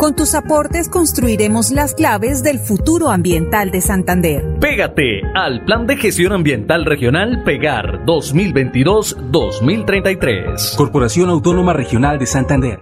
Con tus aportes construiremos las claves del futuro ambiental de Santander. Pégate al Plan de Gestión Ambiental Regional Pegar 2022-2033. Corporación Autónoma Regional de Santander.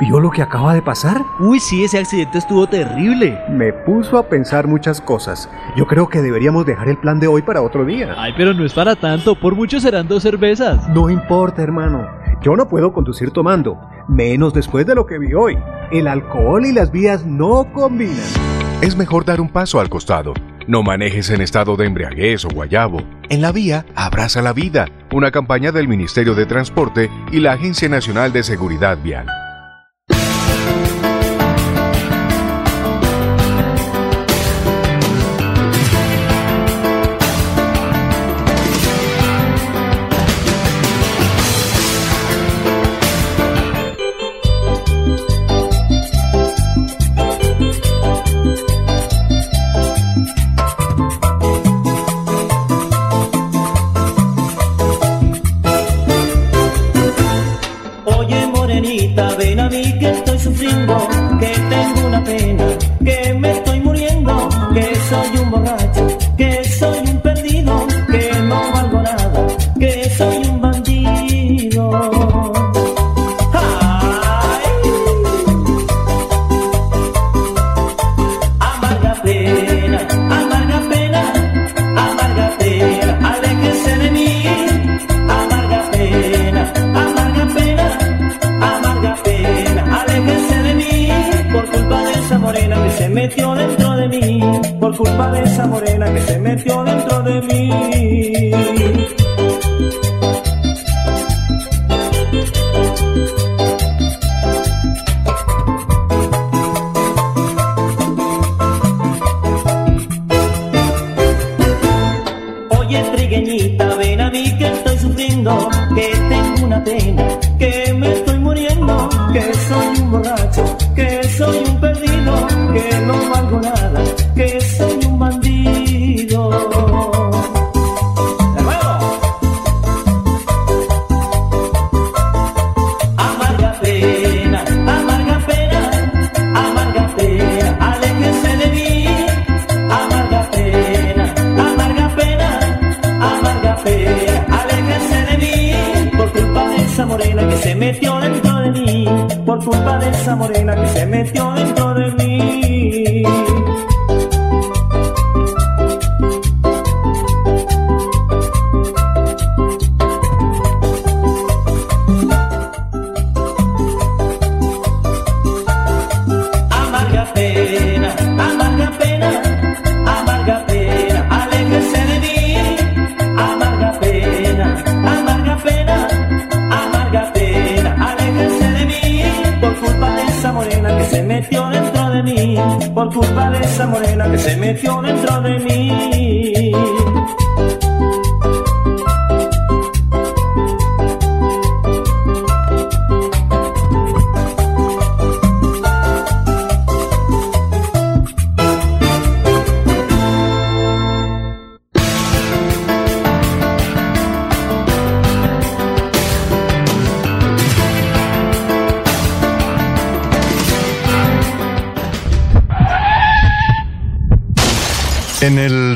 ¿Vio lo que acaba de pasar? Uy, sí, ese accidente estuvo terrible. Me puso a pensar muchas cosas. Yo creo que deberíamos dejar el plan de hoy para otro día. Ay, pero no es para tanto. Por mucho serán dos cervezas. No importa, hermano. Yo no puedo conducir tomando, menos después de lo que vi hoy. El alcohol y las vías no combinan. Es mejor dar un paso al costado. No manejes en estado de embriaguez o guayabo. En la vía, abraza la vida. Una campaña del Ministerio de Transporte y la Agencia Nacional de Seguridad Vial.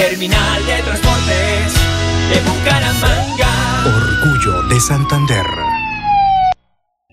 Terminal de Transportes de Bucaramanga. Orgullo de Santander.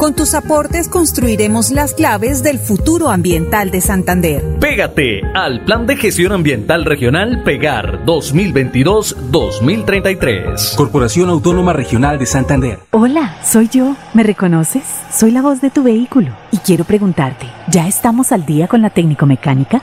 Con tus aportes construiremos las claves del futuro ambiental de Santander. Pégate al Plan de Gestión Ambiental Regional Pegar 2022-2033. Corporación Autónoma Regional de Santander. Hola, soy yo. ¿Me reconoces? Soy la voz de tu vehículo y quiero preguntarte, ¿ya estamos al día con la técnico mecánica?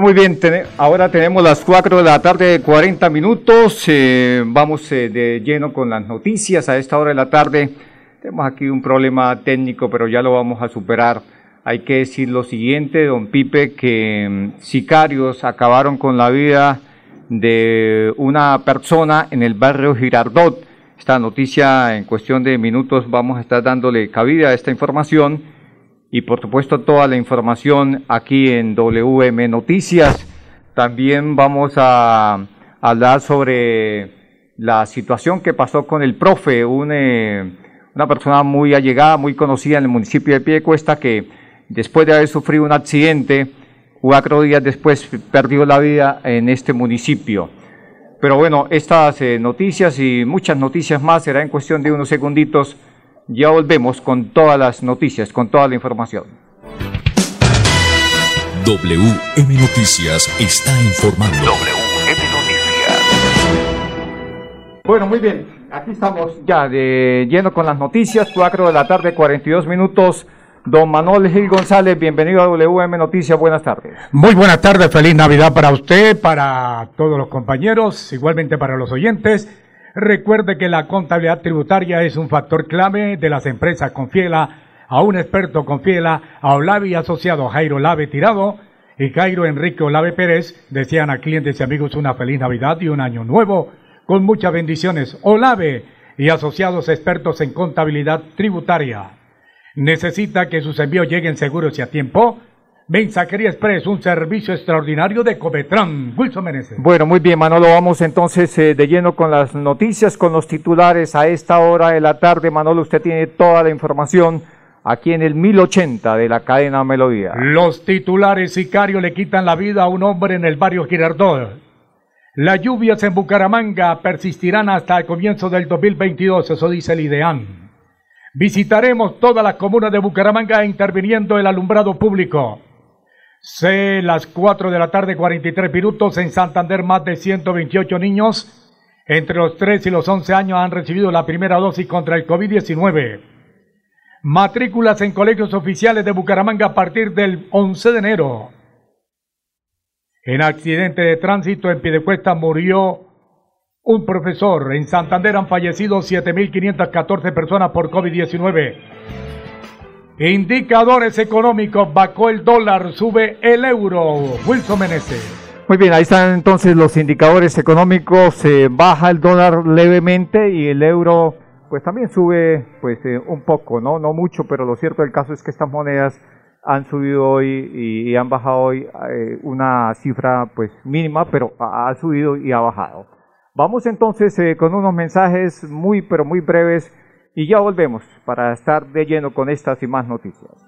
Muy bien, ahora tenemos las 4 de la tarde, 40 minutos. Eh, vamos eh, de lleno con las noticias a esta hora de la tarde. Tenemos aquí un problema técnico, pero ya lo vamos a superar. Hay que decir lo siguiente, don Pipe, que mm, sicarios acabaron con la vida de una persona en el barrio Girardot. Esta noticia en cuestión de minutos vamos a estar dándole cabida a esta información y por supuesto toda la información aquí en WM Noticias. También vamos a hablar sobre la situación que pasó con el profe, un, eh, una persona muy allegada, muy conocida en el municipio de Piedecuesta que después de haber sufrido un accidente, cuatro días después perdió la vida en este municipio. Pero bueno, estas eh, noticias y muchas noticias más será en cuestión de unos segunditos ya volvemos con todas las noticias, con toda la información. WM Noticias está informando. WM Noticias. Bueno, muy bien. Aquí estamos ya de lleno con las noticias. 4 de la tarde, 42 minutos. Don Manuel Gil González, bienvenido a WM Noticias. Buenas tardes. Muy buenas tardes. Feliz Navidad para usted, para todos los compañeros, igualmente para los oyentes. Recuerde que la contabilidad tributaria es un factor clave de las empresas. Confiela a un experto, confiela a Olavi asociado Jairo Lave Tirado y Jairo Enrique Olave Pérez. Desean a clientes y amigos una feliz Navidad y un año nuevo con muchas bendiciones. Olave y asociados expertos en contabilidad tributaria. Necesita que sus envíos lleguen seguros y a tiempo. Mensajería Express, un servicio extraordinario de Cometran. Wilson Meneses. Bueno, muy bien, Manolo. Vamos entonces eh, de lleno con las noticias, con los titulares a esta hora de la tarde. Manolo, usted tiene toda la información aquí en el 1080 de la cadena Melodía. Los titulares sicarios le quitan la vida a un hombre en el barrio Girardot. Las lluvias en Bucaramanga persistirán hasta el comienzo del 2022, eso dice el IDEAN. Visitaremos toda la comuna de Bucaramanga interviniendo el alumbrado público. C, las 4 de la tarde, 43 minutos. En Santander, más de 128 niños entre los 3 y los 11 años han recibido la primera dosis contra el COVID-19. Matrículas en colegios oficiales de Bucaramanga a partir del 11 de enero. En accidente de tránsito en Piedecuesta murió un profesor. En Santander han fallecido 7.514 personas por COVID-19. Indicadores económicos, bajó el dólar, sube el euro. Wilson Meneses. Muy bien, ahí están entonces los indicadores económicos. Eh, baja el dólar levemente y el euro, pues también sube, pues eh, un poco, no, no mucho, pero lo cierto del caso es que estas monedas han subido hoy y, han bajado hoy eh, una cifra, pues mínima, pero ha, ha, subido y ha bajado. Vamos entonces con unos mensajes muy, pero muy breves y ya volvemos para estar de lleno con estas y más noticias.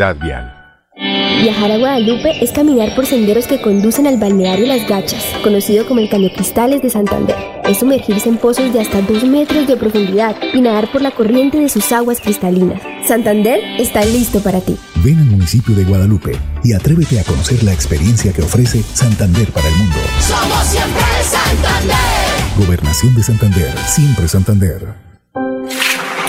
Vial. Viajar a Guadalupe es caminar por senderos que conducen al balneario Las Gachas, conocido como el Caño Cristales de Santander. Es sumergirse en pozos de hasta 2 metros de profundidad y nadar por la corriente de sus aguas cristalinas. Santander está listo para ti. Ven al municipio de Guadalupe y atrévete a conocer la experiencia que ofrece Santander para el mundo. Somos siempre Santander. Gobernación de Santander, siempre Santander.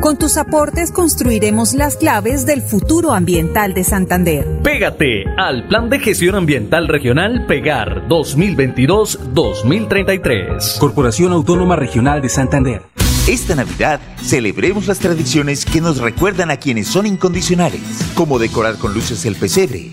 Con tus aportes construiremos las claves del futuro ambiental de Santander. Pégate al Plan de Gestión Ambiental Regional Pegar 2022-2033. Corporación Autónoma Regional de Santander. Esta Navidad celebremos las tradiciones que nos recuerdan a quienes son incondicionales, como decorar con luces el pesebre,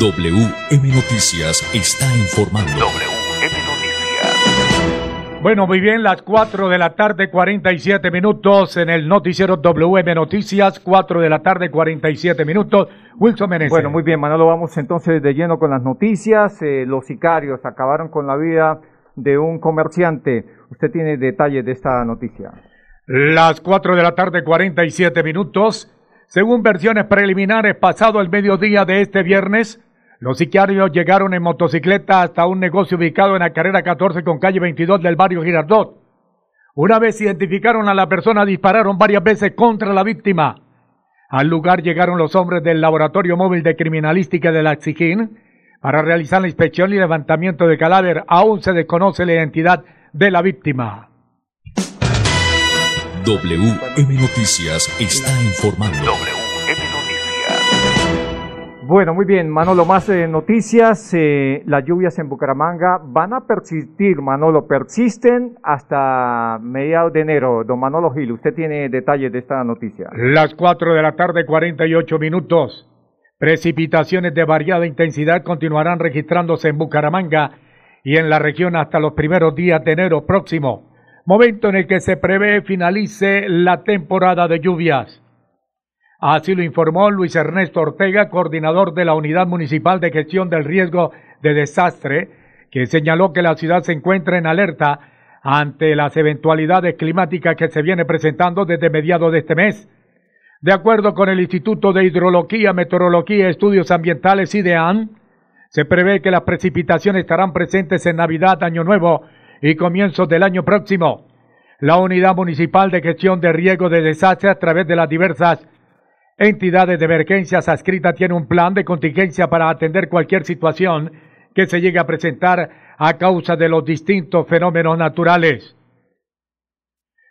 WM Noticias está informando. Bueno, muy bien, las 4 de la tarde, 47 minutos en el noticiero WM Noticias, 4 de la tarde, 47 minutos. Wilson Menezes. Bueno, muy bien, Manolo, vamos entonces de lleno con las noticias. Eh, los sicarios acabaron con la vida de un comerciante. Usted tiene detalles de esta noticia. Las 4 de la tarde, 47 minutos. Según versiones preliminares, pasado el mediodía de este viernes, los sicarios llegaron en motocicleta hasta un negocio ubicado en la carrera 14 con calle 22 del barrio Girardot. Una vez identificaron a la persona, dispararon varias veces contra la víctima. Al lugar llegaron los hombres del Laboratorio Móvil de Criminalística de la Exijín para realizar la inspección y levantamiento de cadáver. Aún se desconoce la identidad de la víctima. WM Noticias está informando. Bueno, muy bien, Manolo, más eh, noticias. Eh, las lluvias en Bucaramanga van a persistir, Manolo, persisten hasta mediados de enero. Don Manolo Gil, usted tiene detalles de esta noticia. Las 4 de la tarde, 48 minutos. Precipitaciones de variada intensidad continuarán registrándose en Bucaramanga y en la región hasta los primeros días de enero próximo, momento en el que se prevé finalice la temporada de lluvias. Así lo informó Luis Ernesto Ortega, coordinador de la Unidad Municipal de Gestión del Riesgo de Desastre, que señaló que la ciudad se encuentra en alerta ante las eventualidades climáticas que se viene presentando desde mediados de este mes. De acuerdo con el Instituto de Hidrología, Meteorología y Estudios Ambientales IDEAN, se prevé que las precipitaciones estarán presentes en Navidad, Año Nuevo y comienzos del año próximo. La Unidad Municipal de Gestión de Riesgo de Desastre, a través de las diversas entidades de emergencias adscritas, tiene un plan de contingencia para atender cualquier situación que se llegue a presentar a causa de los distintos fenómenos naturales.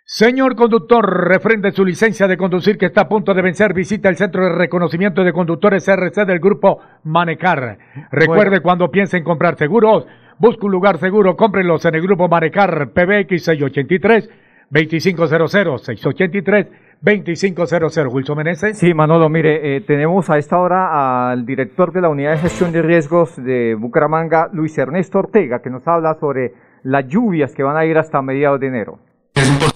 Señor conductor, refrende su licencia de conducir que está a punto de vencer, visita el Centro de Reconocimiento de Conductores RC del Grupo Manecar. Recuerde Bueno. cuando piense en comprar seguros, busque un lugar seguro, cómprenlos en el Grupo Manecar PBX 683 2500 683 2500 Wilson Meneses. Sí, Manolo, mire, eh, tenemos a esta hora al director de la Unidad de Gestión de Riesgos de Bucaramanga, Luis Ernesto Ortega, que nos habla sobre las lluvias que van a ir hasta mediados de enero.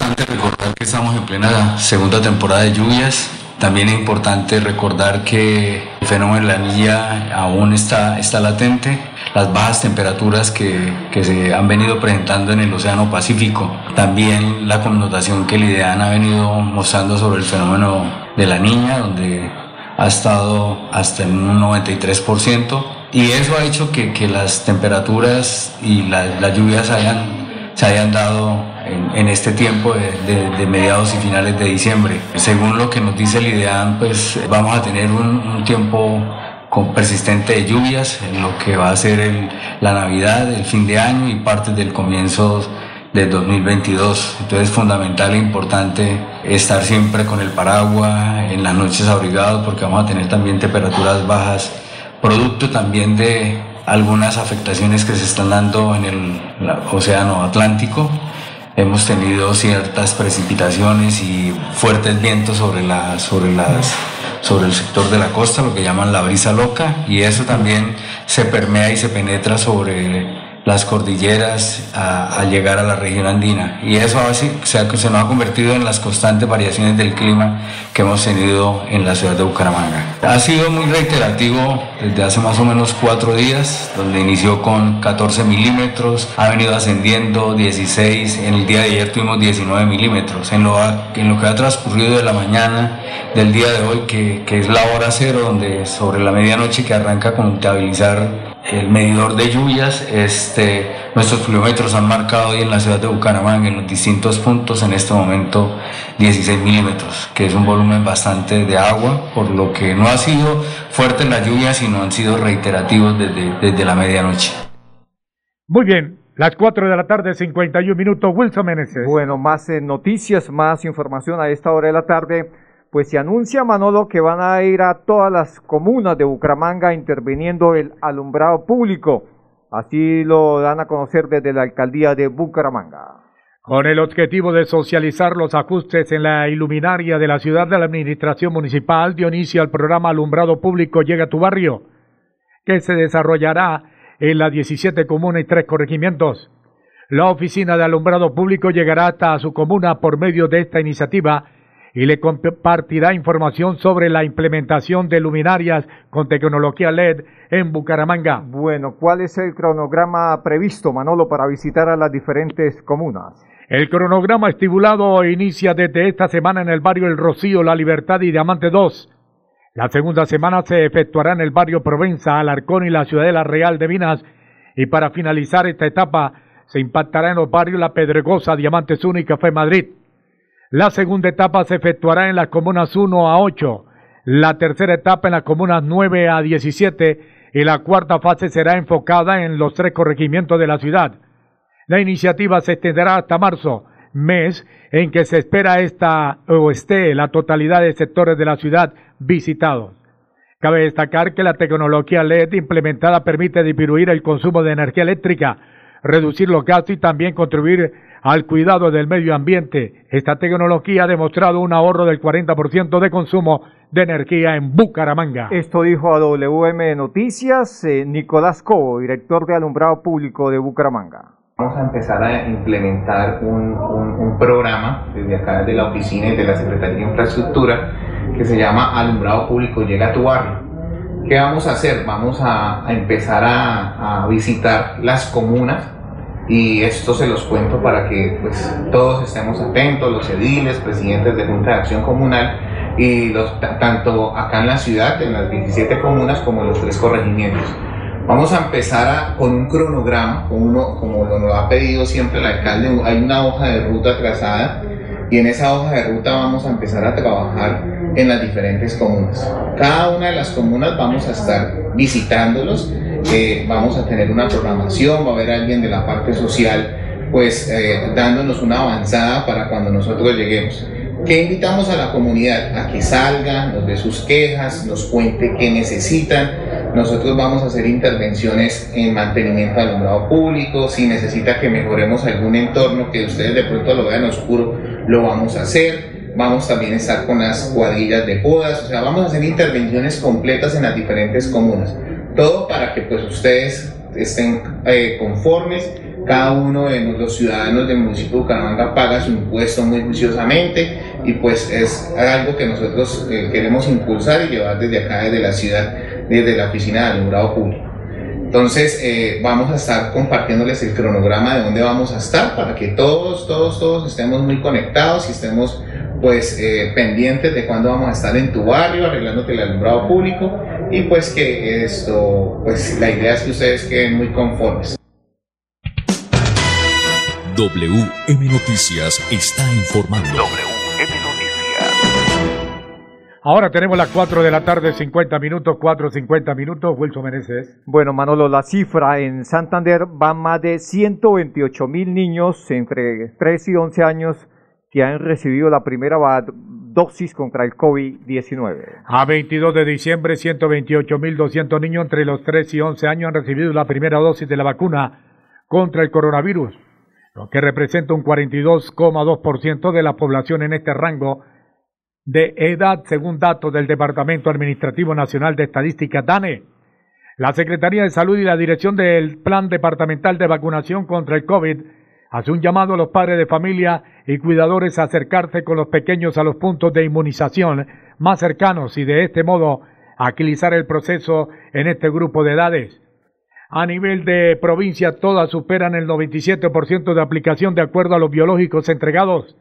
Importante recordar que estamos en plena segunda temporada de lluvias. También es importante recordar que el fenómeno de la niña aún está, está latente. Las bajas temperaturas que, que se han venido presentando en el Océano Pacífico. También la connotación que el IDEAN ha venido mostrando sobre el fenómeno de la niña, donde ha estado hasta en un 93%. Y eso ha hecho que, que las temperaturas y la- las lluvias hayan, se hayan dado en, en este tiempo de, de- de mediados y finales de diciembre. Según lo que nos dice el IDEAN, pues vamos a tener un, un tiempo con persistente de lluvias en lo que va a ser el- la Navidad, el fin de año y partes del comienzo de 2022. Entonces es fundamental e importante estar siempre con el paraguas, en las noches abrigados, porque vamos a tener también temperaturas bajas, producto también de algunas afectaciones que se están dando en el Océano Atlántico. Hemos tenido ciertas precipitaciones y fuertes vientos sobre, la, sobre, las, sobre el sector de la costa, lo que llaman la brisa loca, y eso también se permea y se penetra sobre las cordilleras a, llegar a la región andina. Y eso así, se, se nos ha convertido en las constantes variaciones del clima que hemos tenido en la ciudad de Bucaramanga. Ha sido muy reiterativo desde hace más o menos cuatro días, donde inició con 14 milímetros, ha venido ascendiendo 16, en el día de ayer tuvimos 19 milímetros. En lo, en lo que ha transcurrido de la mañana del día de hoy, que, que es la hora cero, donde sobre la medianoche que arranca a contabilizar el medidor de lluvias. Este, nuestros kilómetros han marcado hoy en la ciudad de Bucaramanga, en los distintos puntos, en este momento 16 milímetros, que es un volumen bastante de agua, por lo que no ha sido fuerte la lluvia, sino han sido reiterativos desde, desde la medianoche. Muy bien, las 4 de la tarde, 51 minutos, Wilson Meneses. Bueno, más eh, noticias, más información a esta hora de la tarde pues se anuncia, Manolo, que van a ir a todas las comunas de Bucaramanga interviniendo el alumbrado público. Así lo dan a conocer desde la alcaldía de Bucaramanga. Con el objetivo de socializar los ajustes en la iluminaria de la ciudad de la administración municipal, dio inicio al programa Alumbrado Público Llega a tu barrio, que se desarrollará en las 17 comunas y tres corregimientos. La oficina de alumbrado público llegará hasta su comuna por medio de esta iniciativa y le compartirá información sobre la implementación de luminarias con tecnología LED en Bucaramanga. Bueno, ¿cuál es el cronograma previsto, Manolo, para visitar a las diferentes comunas? El cronograma estipulado inicia desde esta semana en el barrio El Rocío, La Libertad y Diamante 2. La segunda semana se efectuará en el barrio Provenza, Alarcón y la Ciudadela Real de Minas. Y para finalizar esta etapa, se impactará en los barrios La Pedregosa, Diamantes 1 y Café Madrid. La segunda etapa se efectuará en las comunas 1 a 8, la tercera etapa en las comunas 9 a 17 y la cuarta fase será enfocada en los tres corregimientos de la ciudad. La iniciativa se extenderá hasta marzo, mes en que se espera esta o esté la totalidad de sectores de la ciudad visitados. Cabe destacar que la tecnología LED implementada permite disminuir el consumo de energía eléctrica, reducir los gastos y también contribuir al cuidado del medio ambiente. Esta tecnología ha demostrado un ahorro del 40% de consumo de energía en Bucaramanga. Esto dijo a WM Noticias eh, Nicolás Cobo, director de alumbrado público de Bucaramanga. Vamos a empezar a implementar un, un, programa desde acá de la oficina y de la Secretaría de Infraestructura que se llama Alumbrado Público Llega a tu barrio. ¿Qué vamos a hacer? Vamos a, empezar a, a visitar las comunas y esto se los cuento para que pues, todos estemos atentos, los ediles, presidentes de Junta de Acción Comunal y los, tanto acá en la ciudad, en las 17 comunas, como en los tres corregimientos. Vamos a empezar con un cronograma, uno, como lo ha pedido siempre el alcalde, hay una hoja de ruta trazada y en esa hoja de ruta vamos a empezar a trabajar en las diferentes comunas. Cada una de las comunas vamos a estar visitándolos vamos a tener una programación, va a haber alguien de la parte social pues eh, dándonos una avanzada para cuando nosotros lleguemos. ¿Qué invitamos a la comunidad? A que salga, nos dé sus quejas, nos cuente qué necesitan. Nosotros vamos a hacer intervenciones en mantenimiento alumbrado público. Si necesita que mejoremos algún entorno que ustedes de pronto lo vean oscuro, lo vamos a hacer. Vamos también a estar con las cuadrillas de podas. O sea, vamos a hacer intervenciones completas en las diferentes comunas. Todo para que pues ustedes estén eh, conformes. Cada uno de los ciudadanos del municipio de Bucaramanga paga su impuesto muy juiciosamente y pues es algo que nosotros eh, queremos impulsar y llevar desde acá, desde la ciudad, desde la oficina de alumbrado público. Entonces eh, vamos a estar compartiéndoles el cronograma de dónde vamos a estar para que todos, todos, todos estemos muy conectados y estemos pues pendientes de cuándo vamos a estar en tu barrio arreglándote el alumbrado público y pues que esto, pues la idea es que ustedes queden muy conformes. WM Noticias está informando. WM Noticias. Ahora tenemos las 4 de la tarde, 50 minutos, 4, 50 minutos. Wilson Meneses. Bueno, Manolo, la cifra en Santander va más de 128 mil niños entre 3 y 11 años que han recibido la primera dosis contra el COVID-19. A 22 de diciembre, 128.200 niños entre los 3 y 11 años han recibido la primera dosis de la vacuna contra el coronavirus, lo que representa un 42,2% de la población en este rango de edad, según datos del Departamento Administrativo Nacional de Estadística, DANE. La Secretaría de Salud y la Dirección del Plan Departamental de Vacunación contra el COVID hace un llamado a los padres de familia y cuidadores acercarse con los pequeños a los puntos de inmunización más cercanos y de este modo agilizar el proceso en este grupo de edades. A nivel de provincia, todas superan el 97% de aplicación de acuerdo a los biológicos entregados.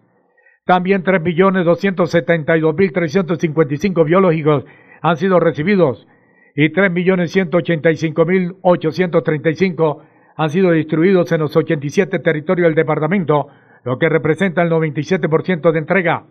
También 3.272.355 biológicos han sido recibidos y 3.185.835 han sido distribuidos en los 87 territorios del departamento, lo que representa el 97% de entrega.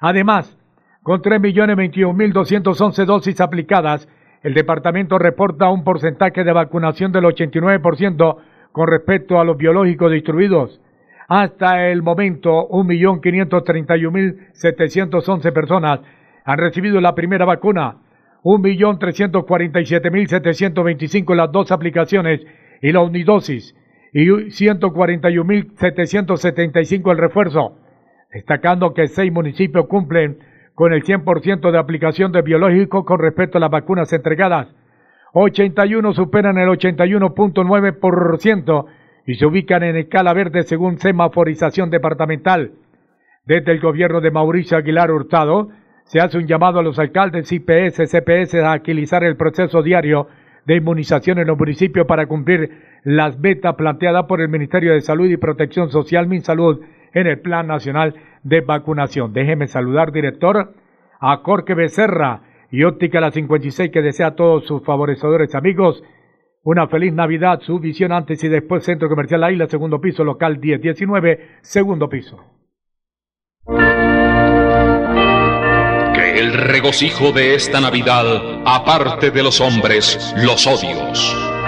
Además, con 3.021.211 dosis aplicadas, el departamento reporta un porcentaje de vacunación del 89% con respecto a los biológicos distribuidos. Hasta el momento, 1.531.711 personas han recibido la primera vacuna, 1.347.725 las dos aplicaciones y la unidosis, y 141.775 el refuerzo, destacando que seis municipios cumplen con el 100% de aplicación de biológico con respecto a las vacunas entregadas. 81 superan el 81.9% y se ubican en escala verde según semaforización departamental. Desde el gobierno de Mauricio Aguilar Hurtado se hace un llamado a los alcaldes IPS, CPS a agilizar el proceso diario de inmunización en los municipios para cumplir las metas planteadas por el Ministerio de Salud y Protección Social, MinSalud, en el Plan Nacional de Vacunación. Déjeme saludar, director, a Jorge Becerra y Óptica La 56, que desea a todos sus favorecedores amigos una feliz Navidad, su visión antes y después Centro Comercial Isla, segundo piso, local 1019, segundo piso. Que el regocijo de esta Navidad aparte de los hombres los odios,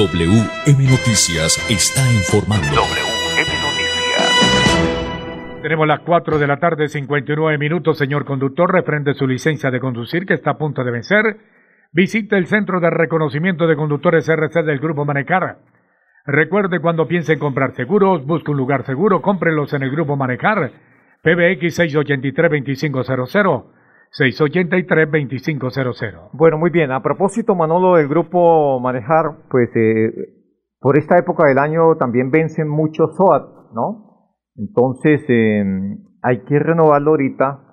WM Noticias está informando. WM Noticias. Tenemos las 4 de la tarde, 59 minutos. Señor conductor, refrende su licencia de conducir que está a punto de vencer. Visite el Centro de Reconocimiento de Conductores RC del Grupo Manecar. Recuerde cuando piense en comprar seguros, busque un lugar seguro, cómprelos en el Grupo Manecar. PBX 683-2500. 683-2500. Bueno, muy bien. A propósito, Manolo, del grupo Manejar, pues eh, por esta época del año también vencen muchos SOAT, ¿no? Entonces, eh, hay que renovarlo ahorita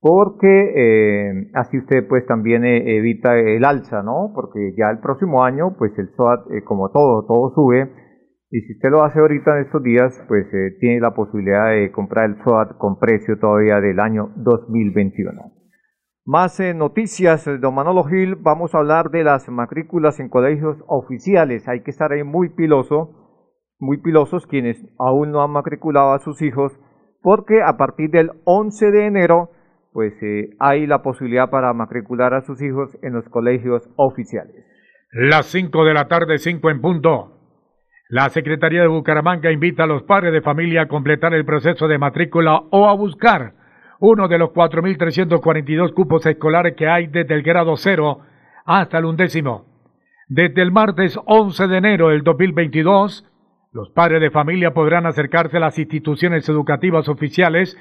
porque eh, así usted pues también evita el alza, ¿no? Porque ya el próximo año, pues el SOAT, como todo, todo sube. Y si usted lo hace ahorita en estos días, pues tiene la posibilidad de comprar el SOAT con precio todavía del año 2021. Más eh, noticias, eh, don Manolo Gil, vamos a hablar de las matrículas en colegios oficiales. Hay que estar ahí muy piloso, muy pilosos quienes aún no han matriculado a sus hijos, porque a partir del 11 de enero, pues eh, hay la posibilidad para matricular a sus hijos en los colegios oficiales. Las 5 de la tarde, 5 en punto. La Secretaría de Bucaramanga invita a los padres de familia a completar el proceso de matrícula o a buscar uno de los 4.342 cupos escolares que hay desde el grado cero hasta el undécimo. Desde el martes 11 de enero del 2022, los padres de familia podrán acercarse a las instituciones educativas oficiales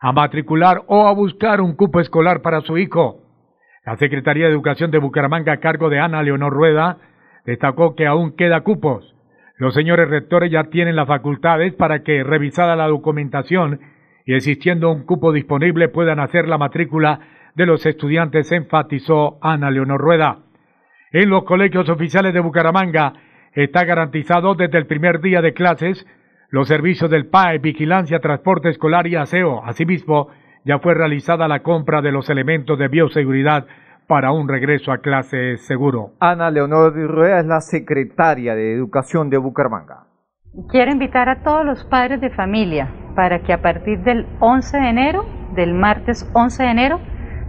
a matricular o a buscar un cupo escolar para su hijo. La Secretaría de Educación de Bucaramanga, a cargo de Ana Leonor Rueda, destacó que aún queda cupos. Los señores rectores ya tienen las facultades para que, revisada la documentación y existiendo un cupo disponible, puedan hacer la matrícula de los estudiantes, enfatizó Ana Leonor Rueda. En los colegios oficiales de Bucaramanga está garantizado desde el primer día de clases los servicios del PAE, vigilancia, transporte escolar y aseo. Asimismo, ya fue realizada la compra de los elementos de bioseguridad para un regreso a clases seguro. Ana Leonor Rueda es la secretaria de Educación de Bucaramanga. Quiero invitar a todos los padres de familia para que a partir del 11 de enero, del martes 11 de enero,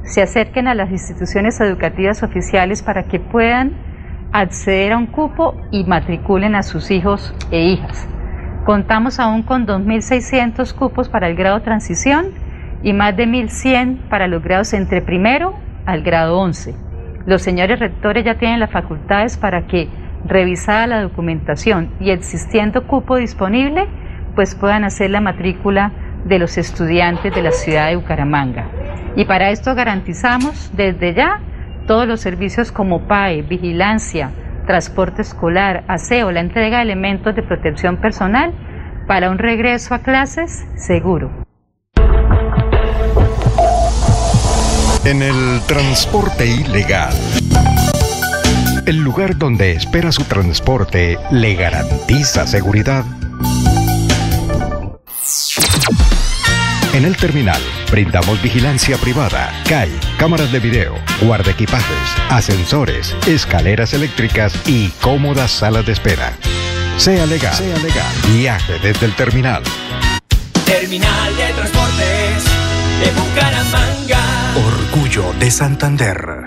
se acerquen a las instituciones educativas oficiales para que puedan acceder a un cupo y matriculen a sus hijos e hijas. Contamos aún con 2.600 cupos para el grado transición y más de 1.100 para los grados entre primero al grado 11. Los señores rectores ya tienen las facultades para que, revisada la documentación y existiendo cupo disponible, pues puedan hacer la matrícula de los estudiantes de la ciudad de Bucaramanga. Y para esto garantizamos desde ya todos los servicios como PAE, vigilancia, transporte escolar, aseo, la entrega de elementos de protección personal para un regreso a clases seguro. En el transporte ilegal. El lugar donde espera su transporte le garantiza seguridad. En el terminal brindamos vigilancia privada, CAI, cámaras de video, guardaequipajes, ascensores, escaleras eléctricas y cómodas salas de espera. Sea legal, sea legal. Viaje desde el terminal. Terminal de Transportes de Bucaramanga. Orgullo de Santander.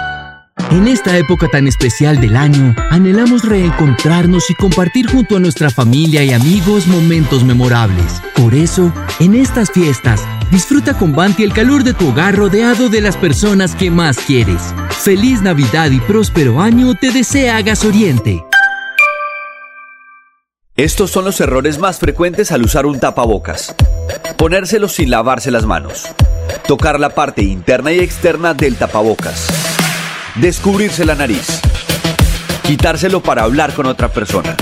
En esta época tan especial del año, anhelamos reencontrarnos y compartir junto a nuestra familia y amigos momentos memorables. Por eso, en estas fiestas, disfruta con Banti el calor de tu hogar rodeado de las personas que más quieres. Feliz Navidad y próspero año te desea Gas Oriente. Estos son los errores más frecuentes al usar un tapabocas. Ponérselo sin lavarse las manos. Tocar la parte interna y externa del tapabocas descubrirse la nariz, quitárselo para hablar con otra persona,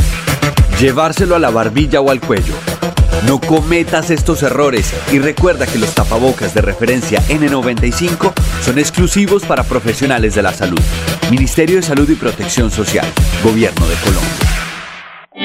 llevárselo a la barbilla o al cuello. No cometas estos errores y recuerda que los tapabocas de referencia N95 son exclusivos para profesionales de la salud. Ministerio de Salud y Protección Social, Gobierno de Colombia.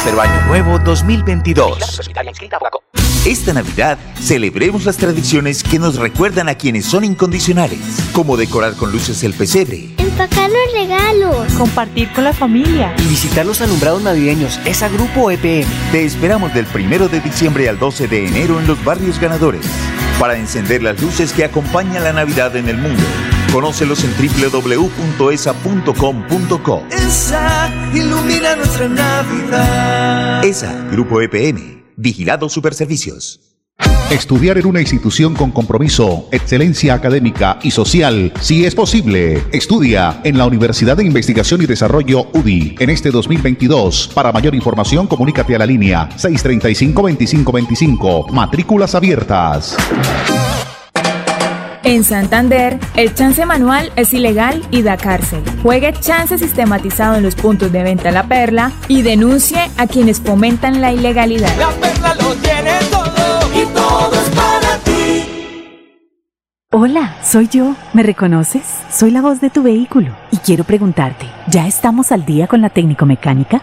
Año Nuevo 2022. Esta Navidad celebremos las tradiciones que nos recuerdan a quienes son incondicionales, como decorar con luces el pesebre, empacar los regalos, compartir con la familia y visitar los alumbrados navideños. Es a Grupo EPM. Te esperamos del 1 de diciembre al 12 de enero en los barrios ganadores para encender las luces que acompañan la Navidad en el mundo. Conócelos en www.esa.com.co. Esa ilumina nuestra Navidad. ESA, Grupo EPM, Vigilado Superservicios. Estudiar en una institución con compromiso, excelencia académica y social, si es posible. Estudia en la Universidad de Investigación y Desarrollo UDI en este 2022. Para mayor información, comunícate a la línea 635-2525. Matrículas abiertas. En Santander, el chance manual es ilegal y da cárcel. Juegue chance sistematizado en los puntos de venta La Perla y denuncie a quienes fomentan la ilegalidad. La Perla lo tiene todo y todo es para ti. Hola, soy yo. ¿Me reconoces? Soy la voz de tu vehículo y quiero preguntarte, ¿ya estamos al día con la técnico mecánica?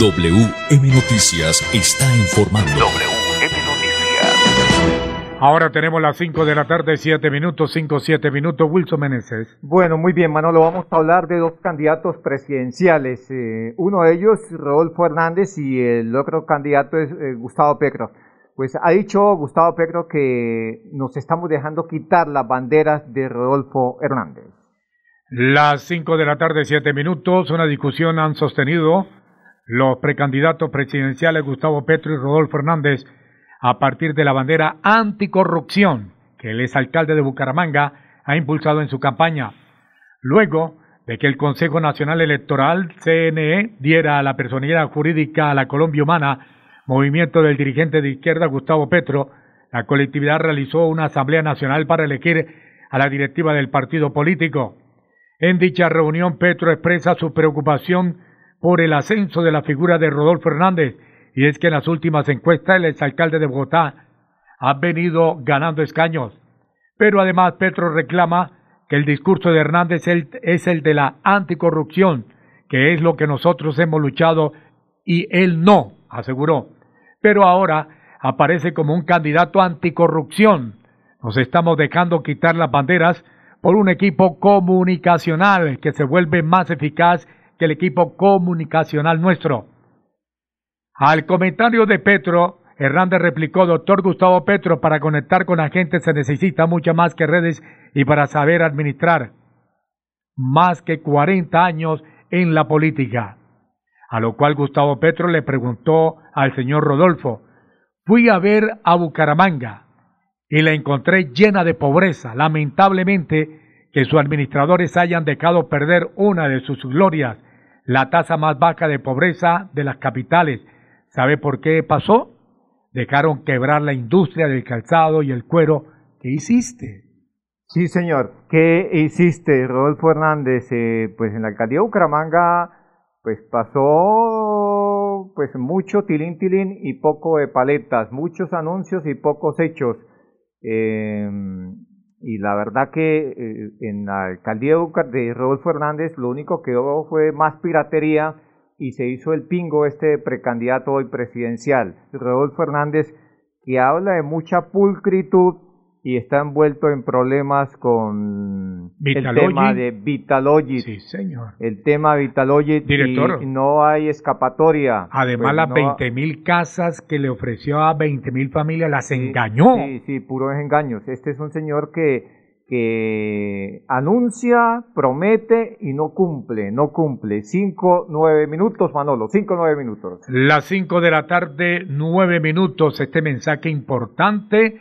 WM Noticias está informando. WM Noticias. Ahora tenemos las 5 de la tarde, 7 minutos, 5, 7 minutos. Wilson Meneses. Bueno, muy bien, Manolo. Vamos a hablar de dos candidatos presidenciales. Eh, uno de ellos, Rodolfo Hernández, y el otro candidato es eh, Gustavo Petro. Pues ha dicho Gustavo Petro que nos estamos dejando quitar las banderas de Rodolfo Hernández. Las 5 de la tarde, 7 minutos. Una discusión han sostenido los precandidatos presidenciales Gustavo Petro y Rodolfo Hernández a partir de la bandera anticorrupción que el exalcalde de Bucaramanga ha impulsado en su campaña. Luego de que el Consejo Nacional Electoral, CNE, diera a la personalidad jurídica a la Colombia Humana, movimiento del dirigente de izquierda Gustavo Petro, la colectividad realizó una Asamblea Nacional para elegir a la directiva del partido político. En dicha reunión, Petro expresa su preocupación por el ascenso de la figura de Rodolfo Hernández, y es que en las últimas encuestas el exalcalde de Bogotá ha venido ganando escaños. Pero además Petro reclama que el discurso de Hernández es el de la anticorrupción, que es lo que nosotros hemos luchado y él no, aseguró. Pero ahora aparece como un candidato anticorrupción. Nos estamos dejando quitar las banderas por un equipo comunicacional que se vuelve más eficaz el equipo comunicacional nuestro. Al comentario de Petro, Hernández replicó, doctor Gustavo Petro, para conectar con la gente se necesita mucho más que redes y para saber administrar. Más que 40 años en la política. A lo cual Gustavo Petro le preguntó al señor Rodolfo, fui a ver a Bucaramanga y la encontré llena de pobreza. Lamentablemente que sus administradores hayan dejado perder una de sus glorias, la tasa más baja de pobreza de las capitales. ¿Sabe por qué pasó? Dejaron quebrar la industria del calzado y el cuero. ¿Qué hiciste? Sí, señor. ¿Qué hiciste, Rodolfo Hernández? Eh, pues en la alcaldía de Bucaramanga, pues pasó pues mucho tilín tilín y poco de paletas, muchos anuncios y pocos hechos. Eh, y la verdad que eh, en la alcaldía de Rodolfo Hernández lo único que hubo fue más piratería y se hizo el pingo este precandidato hoy presidencial, Rodolfo Hernández, que habla de mucha pulcritud y está envuelto en problemas con el tema de Vitalogit. Sí, señor. El tema Vitalogit Director. y no hay escapatoria. Además, Pues las no- 20 mil casas que le ofreció a 20 mil familias las engañó. Sí, sí, puros engaños. Este es un señor que, que anuncia, promete y no cumple, no cumple. Cinco, nueve minutos, Manolo, cinco, nueve minutos. Las 5 de la tarde, 9 minutos. Este mensaje importante,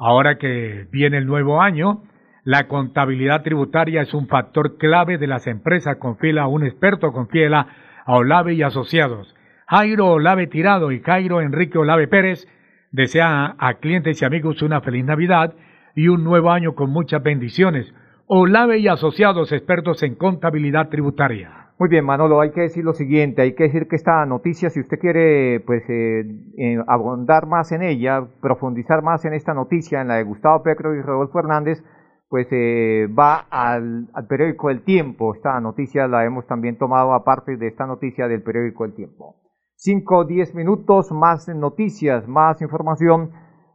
ahora que viene el nuevo año. La contabilidad tributaria es un factor clave de las empresas. Confíela a un experto, confíela a Olave y Asociados. Jairo Olave Tirado y Jairo Enrique Olave Pérez Desea a clientes y amigos una feliz Navidad y un nuevo año con muchas bendiciones. Olave y asociados expertos en contabilidad tributaria. Muy bien, Manolo, hay que decir lo siguiente, hay que decir que esta noticia, si usted quiere pues eh, eh, abundar más en ella, profundizar más en esta noticia, en la de Gustavo Petro y Rodolfo Hernández, pues eh, va al, al, periódico El Tiempo. Esta noticia la hemos también tomado aparte de esta noticia del periódico El Tiempo. Cinco o diez minutos, más noticias, más información.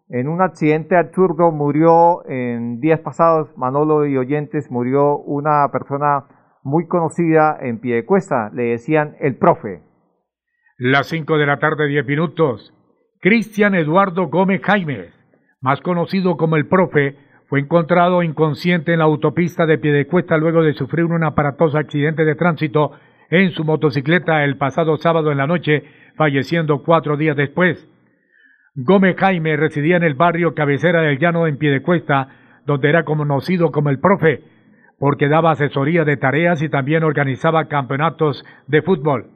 En un accidente absurdo murió en días pasados, Manolo y oyentes, murió una persona muy conocida en Piedecuesta, le decían el profe. Las 5 de la tarde, 10 minutos. Cristian Eduardo Gómez Jaime, más conocido como el profe, fue encontrado inconsciente en la autopista de Piedecuesta luego de sufrir un aparatoso accidente de tránsito en su motocicleta el pasado sábado en la noche, falleciendo cuatro días después. Gómez Jaime residía en el barrio cabecera del Llano en Piedecuesta, donde era conocido como el profe, porque daba asesoría de tareas y también organizaba campeonatos de fútbol.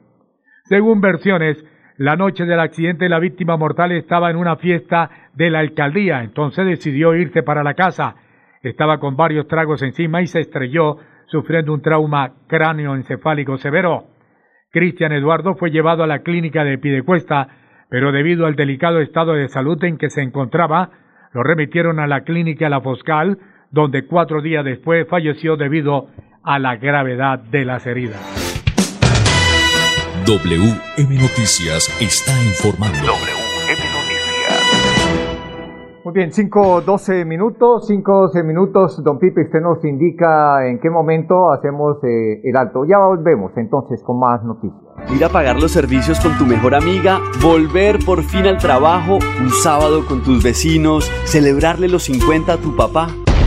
Según versiones, la noche del accidente la víctima mortal estaba en una fiesta de la alcaldía, entonces decidió irse para la casa. Estaba con varios tragos encima y se estrelló, sufriendo un trauma cráneoencefálico severo. Cristian Eduardo fue llevado a la clínica de Pidecuesta, pero debido al delicado estado de salud en que se encontraba, lo remitieron a la clínica La Foscal, donde cuatro días después falleció debido a la gravedad de las heridas. WM Noticias está informando. Muy bien, 5, 12 minutos, 5, 12 minutos. Don Pipe, usted nos indica en qué momento hacemos eh, el alto. Ya volvemos entonces con más noticias. Ir a pagar los servicios con tu mejor amiga, volver por fin al trabajo, un sábado con tus vecinos, celebrarle los 50 a tu papá.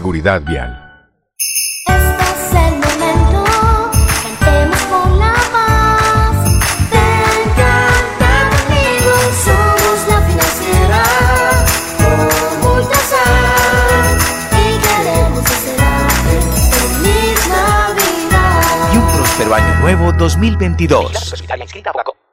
Vial. Este es el momento, cantemos con la más. Ven, canta conmigo, somos la financiera. Con Ultrasan, y queremos hacer feliz Navidad. y un próspero año nuevo 2022.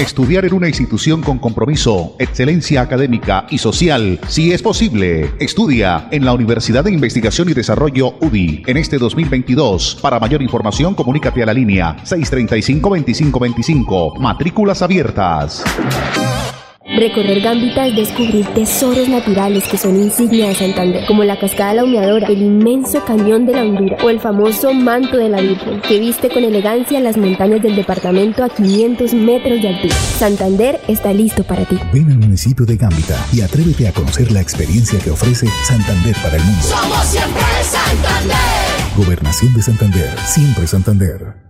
Estudiar en una institución con compromiso, excelencia académica y social, si es posible. Estudia en la Universidad de Investigación y Desarrollo UDI en este 2022. Para mayor información, comunícate a la línea 635-2525. Matrículas abiertas. Recorrer Gambita es descubrir tesoros naturales que son insignia de Santander, como la cascada La Humeadora, el inmenso cañón de la Hondura o el famoso manto de la Virgen, que viste con elegancia las montañas del departamento a 500 metros de altura. Santander está listo para ti. Ven al municipio de Gambita y atrévete a conocer la experiencia que ofrece Santander para el mundo. Somos siempre Santander. Gobernación de Santander, siempre Santander.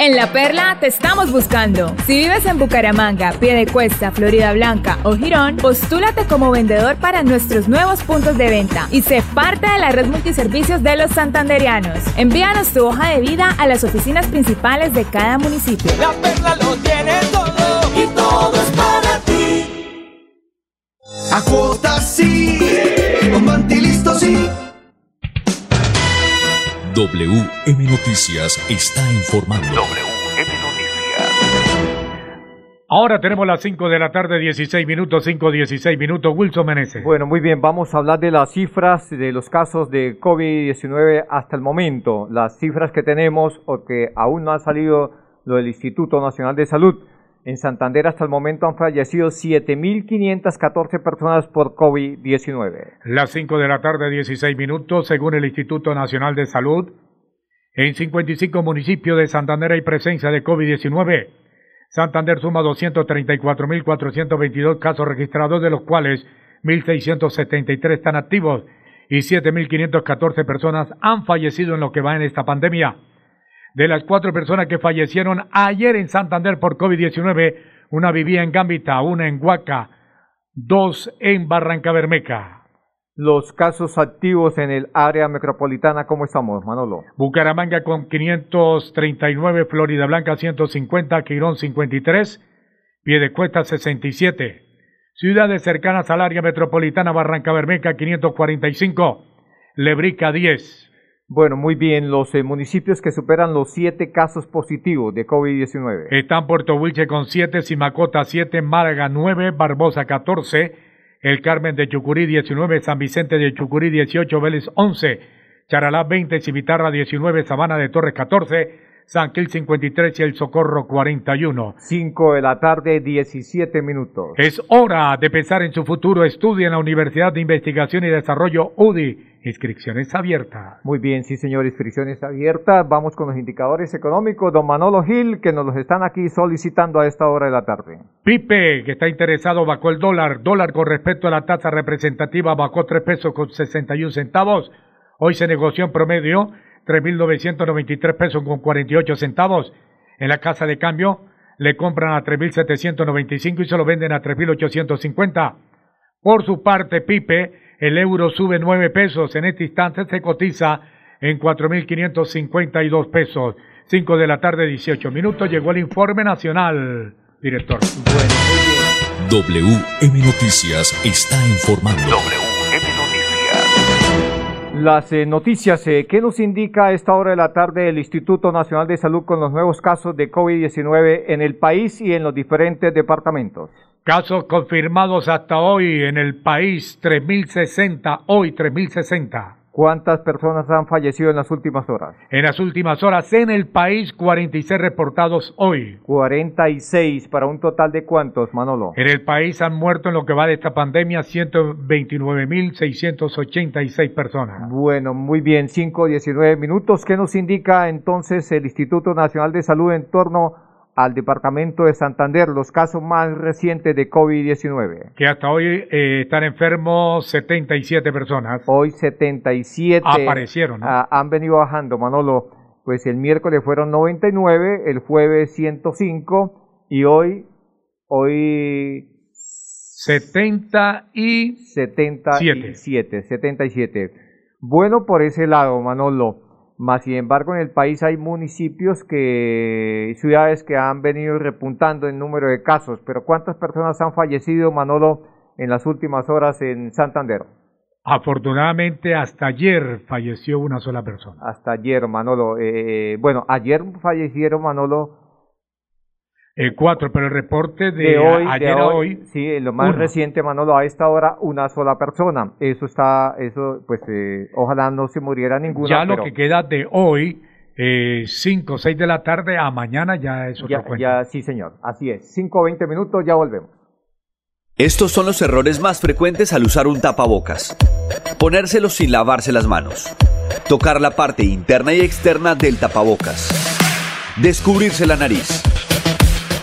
En La Perla te estamos buscando. Si vives en Bucaramanga, Piedecuesta, Florida Blanca o Girón, postúlate como vendedor para nuestros nuevos puntos de venta y sé parte de la red multiservicios de los santanderianos. Envíanos tu hoja de vida a las oficinas principales de cada municipio. La perla lo tiene todo y todo es para ti. A cuotas sí, con sí. WM Noticias está informando. WM Noticias. Ahora tenemos las 5 de la tarde, 16 minutos, 5, 16 minutos. Wilson Meneses. Bueno, muy bien, vamos a hablar de las cifras de los casos de COVID-19 hasta el momento. Las cifras que tenemos o que aún no ha salido lo del Instituto Nacional de Salud. En Santander hasta el momento han fallecido 7.514 personas por COVID-19. Las 5 de la tarde, 16 minutos, según el Instituto Nacional de Salud. En 55 municipios de Santander hay presencia de COVID-19. Santander suma 234.422 casos registrados, de los cuales 1.673 están activos y 7.514 personas han fallecido en lo que va en esta pandemia. De las cuatro personas que fallecieron ayer en Santander por COVID-19, una vivía en Gambita, una en Huaca, dos en Barranca Bermeja. Los casos activos en el área metropolitana, ¿cómo estamos, Manolo? Bucaramanga con 539, Florida Blanca 150, Quirón 53, Piedecuesta 67. Ciudades cercanas al área metropolitana, Barranca Bermeja 545, Lebrica 10. Bueno, muy bien, los eh, municipios que superan los siete casos positivos de COVID-19. Están Puerto Wilche con 7, Simacota 7, Málaga 9, Barbosa 14, El Carmen de Chucurí 19, San Vicente de Chucurí 18, Vélez 11, Charalá 20, Cimitarra 19, Sabana de Torres 14, San Gil 53 y El Socorro 41. 5 de la tarde, 17 minutos. Es hora de pensar en su futuro. Estudia en la Universidad de Investigación y Desarrollo UDI. Inscripciones abiertas. Muy bien, sí, señor, inscripciones abiertas. Vamos con los indicadores económicos. Don Manolo Gil, que nos los están aquí solicitando a esta hora de la tarde. Pipe, que está interesado, bajó el dólar. Dólar con respecto a la tasa representativa bajó 3 pesos con 61 centavos. Hoy se negoció en promedio 3.993 pesos con 48 centavos. En la casa de cambio le compran a 3.795 y se lo venden a 3.850. Por su parte, Pipe, el euro sube 9 pesos. En este instante se cotiza en 4.552 pesos. 5 de la tarde, 18 minutos. Llegó el informe nacional, director. WM Noticias está informando. Noticias. Las eh, noticias, eh, ¿qué nos indica a esta hora de la tarde el Instituto Nacional de Salud con los nuevos casos de COVID-19 en el país y en los diferentes departamentos? Casos confirmados hasta hoy en el país, 3.060, hoy 3.060. ¿Cuántas personas han fallecido en las últimas horas? En las últimas horas en el país, 46 reportados hoy. 46, para un total de cuántos, Manolo? En el país han muerto en lo que va de esta pandemia 129.686 personas. Bueno, muy bien, 5, 19 minutos. ¿Qué nos indica entonces el Instituto Nacional de Salud en torno al departamento de Santander, los casos más recientes de COVID-19? Que hasta hoy eh, están enfermos 77 personas. Hoy 77 aparecieron. ¿no? ah, han venido bajando, Manolo. Pues el miércoles fueron 99, el jueves 105 y hoy, hoy 70 y 77, 77. Bueno por ese lado, Manolo. Más sin embargo, en el país hay municipios que, ciudades que han venido repuntando en número de casos. Pero ¿cuántas personas han fallecido, Manolo, en las últimas horas en Santander? Afortunadamente, hasta ayer falleció una sola persona. Hasta ayer, Manolo. Eh, bueno, ayer fallecieron, Manolo, Eh, cuatro, pero el reporte de, de hoy, ayer de a hoy, hoy, sí, lo más uno. reciente, Manolo, a esta hora una sola persona. Eso está, eso, pues, eh, ojalá no se muriera ninguna. ya lo pero que queda de hoy 5 o 6 de la tarde a mañana ya es otro Ya, cuento. ya, sí, señor. Así es. 5 o 20 minutos, ya volvemos. Estos son los errores más frecuentes al usar un tapabocas. Ponérselo sin lavarse las manos. Tocar la parte interna y externa del tapabocas. Descubrirse la nariz.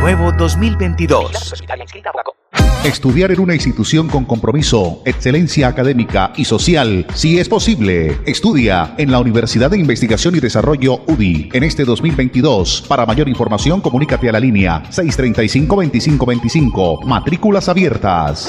Nuevo 2022. Estudiar en una institución con compromiso, excelencia académica y social, si es posible. Estudia en la Universidad de Investigación y Desarrollo UDI en este 2022. Para mayor información, comunícate a la línea 635-2525. Matrículas abiertas.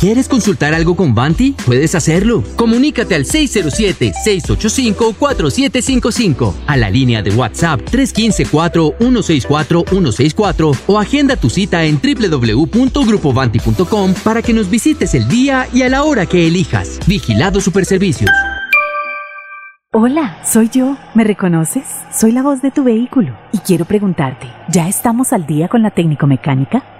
¿Quieres consultar algo con Vanti? Puedes hacerlo. Comunícate al 607-685-4755, a la línea de WhatsApp 315-4164-164 o agenda tu cita en www.grupovanti.com para que nos visites el día y a la hora que elijas. Vigilado Superservicios. Hola, soy yo. ¿Me reconoces? Soy la voz de tu vehículo y quiero preguntarte, ¿ya estamos al día con la técnico mecánica?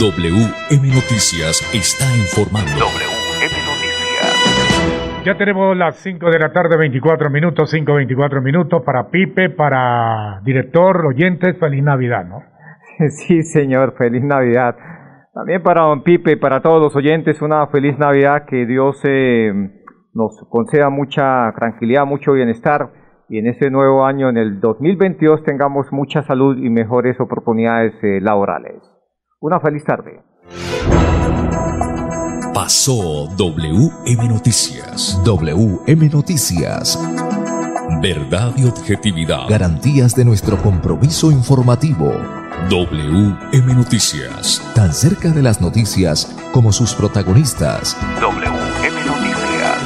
WM Noticias está informando. WM Noticias. Ya tenemos las 5 de la tarde, 24 minutos, 5, 24 minutos para Pipe, para director, oyentes, feliz Navidad, ¿no? Sí, señor, feliz Navidad. También para don Pipe y para todos los oyentes, una feliz Navidad, que Dios eh, nos conceda mucha tranquilidad, mucho bienestar y en este nuevo año, en el 2022, tengamos mucha salud y mejores oportunidades eh, laborales. Una feliz tarde. Pasó WM Noticias. WM Noticias. Verdad y objetividad. Garantías de nuestro compromiso informativo. WM Noticias. Tan cerca de las noticias como sus protagonistas.